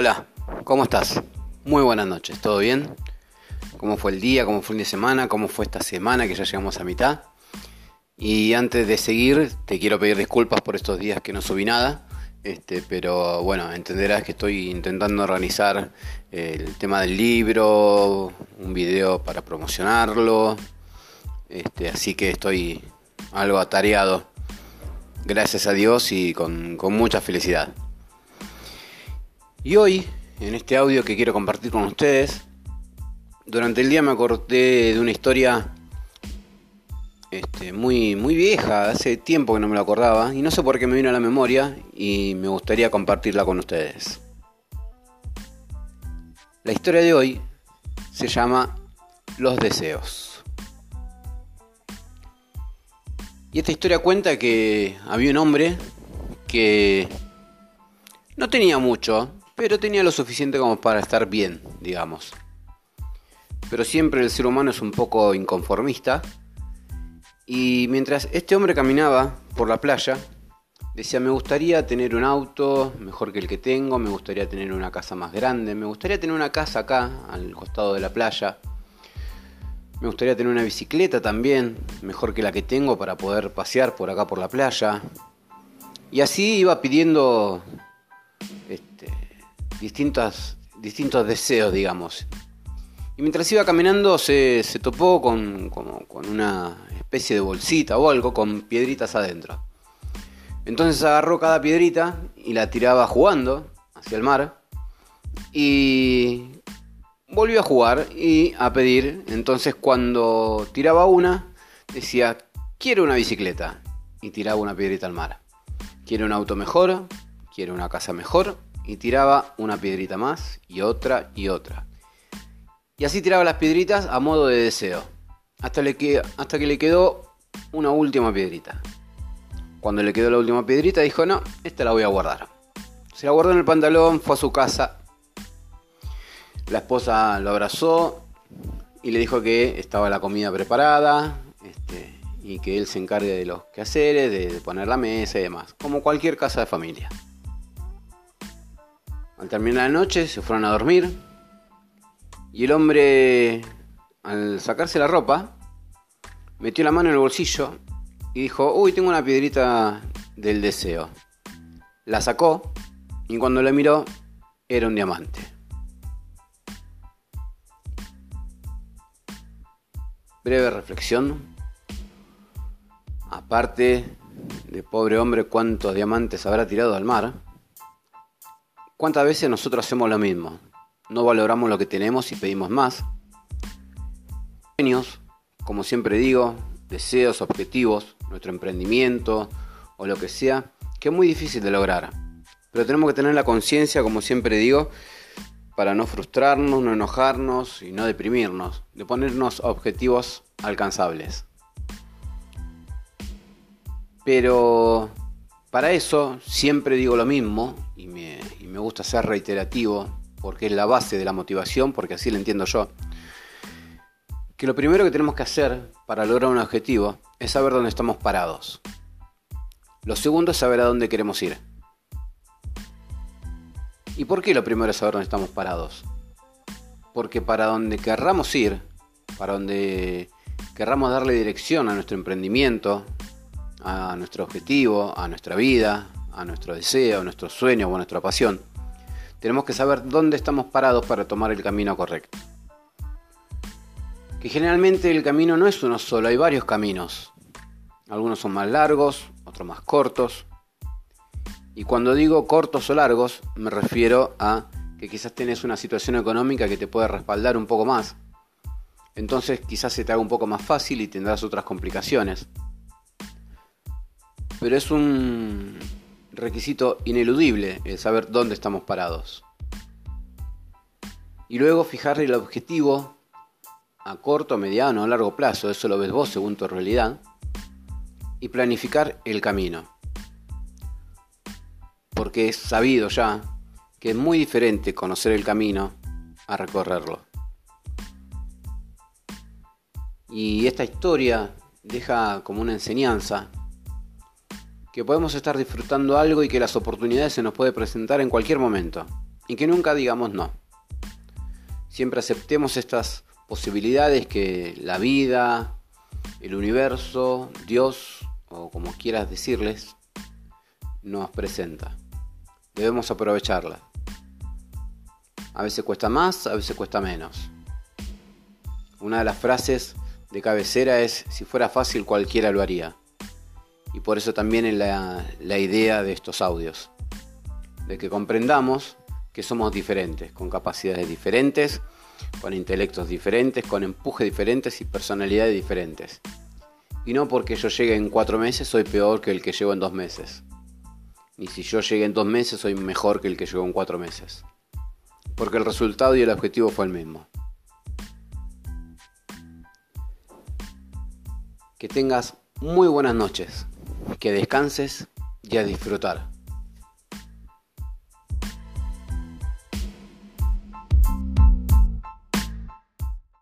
Hola, ¿cómo estás? Muy buenas noches, ¿todo bien? ¿Cómo fue el día? ¿Cómo fue el fin de semana? ¿Cómo fue esta semana que ya llegamos a mitad? Y antes de seguir, te quiero pedir disculpas por estos días que no subí nada. Este, pero bueno, entenderás que estoy intentando organizar el tema del libro, un video para promocionarlo. Este, así que estoy algo atareado. Gracias a Dios y con, con mucha felicidad. Y hoy, en este audio que quiero compartir con ustedes, durante el día me acordé de una historia este, muy, muy vieja, hace tiempo que no me lo acordaba, y no sé por qué me vino a la memoria y me gustaría compartirla con ustedes. La historia de hoy se llama Los deseos. Y esta historia cuenta que había un hombre que no tenía mucho, pero tenía lo suficiente como para estar bien, digamos. Pero siempre el ser humano es un poco inconformista y mientras este hombre caminaba por la playa, decía, me gustaría tener un auto mejor que el que tengo, me gustaría tener una casa más grande, me gustaría tener una casa acá, al costado de la playa, me gustaría tener una bicicleta también, mejor que la que tengo para poder pasear por acá por la playa. Y así iba pidiendo este, distintos, deseos, digamos. Y mientras iba caminando se, topó con, con una especie de bolsita o algo con piedritas adentro. Entonces agarró cada piedrita y la tiraba jugando hacia el mar y volvió a jugar y a pedir. Entonces cuando tiraba una decía, quiero una bicicleta y tiraba una piedrita al mar. Quiero un auto mejor, quiero una casa mejor y tiraba una piedrita más y otra y otra. Y así tiraba las piedritas a modo de deseo hasta, que, hasta que le quedó una última piedrita. Cuando le quedó la última piedrita dijo, no, esta la voy a guardar. Se la guardó en el pantalón, fue a su casa. La esposa lo abrazó y le dijo que estaba la comida preparada este, y que él se encargue de los quehaceres, de, de poner la mesa y demás, como cualquier casa de familia. Al terminar la noche se fueron a dormir y el hombre al sacarse la ropa, metió la mano en el bolsillo y dijo, uy, tengo una piedrita del deseo. La sacó y cuando la miró era un diamante. Breve reflexión. Aparte de pobre hombre cuántos diamantes habrá tirado al mar, ¿cuántas veces nosotros hacemos lo mismo? No valoramos lo que tenemos y pedimos más sueños, como siempre digo, deseos, objetivos, nuestro emprendimiento o lo que sea, que es muy difícil de lograr. Pero tenemos que tener la conciencia, como siempre digo, para no frustrarnos, no enojarnos y no deprimirnos, de ponernos objetivos alcanzables. Pero para eso siempre digo lo mismo y me, y me gusta ser reiterativo porque es la base de la motivación, porque así lo entiendo yo que lo primero que tenemos que hacer para lograr un objetivo es saber dónde estamos parados. Lo segundo es saber a dónde queremos ir. ¿Y por qué lo primero es saber dónde estamos parados? Porque para donde querramos ir, para donde querramos darle dirección a nuestro emprendimiento, a nuestro objetivo, a nuestra vida, a nuestro deseo, a nuestro sueño o a nuestra pasión, tenemos que saber dónde estamos parados para tomar el camino correcto que generalmente el camino no es uno solo, hay varios caminos. Algunos son más largos, otros más cortos. Y cuando digo cortos o largos, me refiero a que quizás tenés una situación económica que te puede respaldar un poco más. Entonces quizás se te haga un poco más fácil y tendrás otras complicaciones. Pero es un requisito ineludible el saber dónde estamos parados. Y luego fijar el objetivo a corto, mediano o largo plazo, eso lo ves vos según tu realidad, y planificar el camino. Porque es sabido ya que es muy diferente conocer el camino a recorrerlo. Y esta historia deja como una enseñanza que podemos estar disfrutando algo y que las oportunidades se nos puede presentar en cualquier momento. y que nunca digamos no. Siempre aceptemos estas posibilidades que la vida, el universo, Dios o como quieras decirles, nos presenta. Debemos aprovecharla. A veces cuesta más, a veces cuesta menos. Una de las frases de cabecera es, si fuera fácil cualquiera lo haría. Y por eso también es la, idea de estos audios. De que comprendamos que somos diferentes, con capacidades diferentes, con intelectos diferentes, con empuje diferentes y personalidades diferentes. Y no porque yo llegue en cuatro meses soy peor que el que llego en dos meses. Ni si yo llegué en dos meses soy mejor que el que llegó en cuatro meses. Porque el resultado y el objetivo fue el mismo. Que tengas muy buenas noches, que descanses y a disfrutar.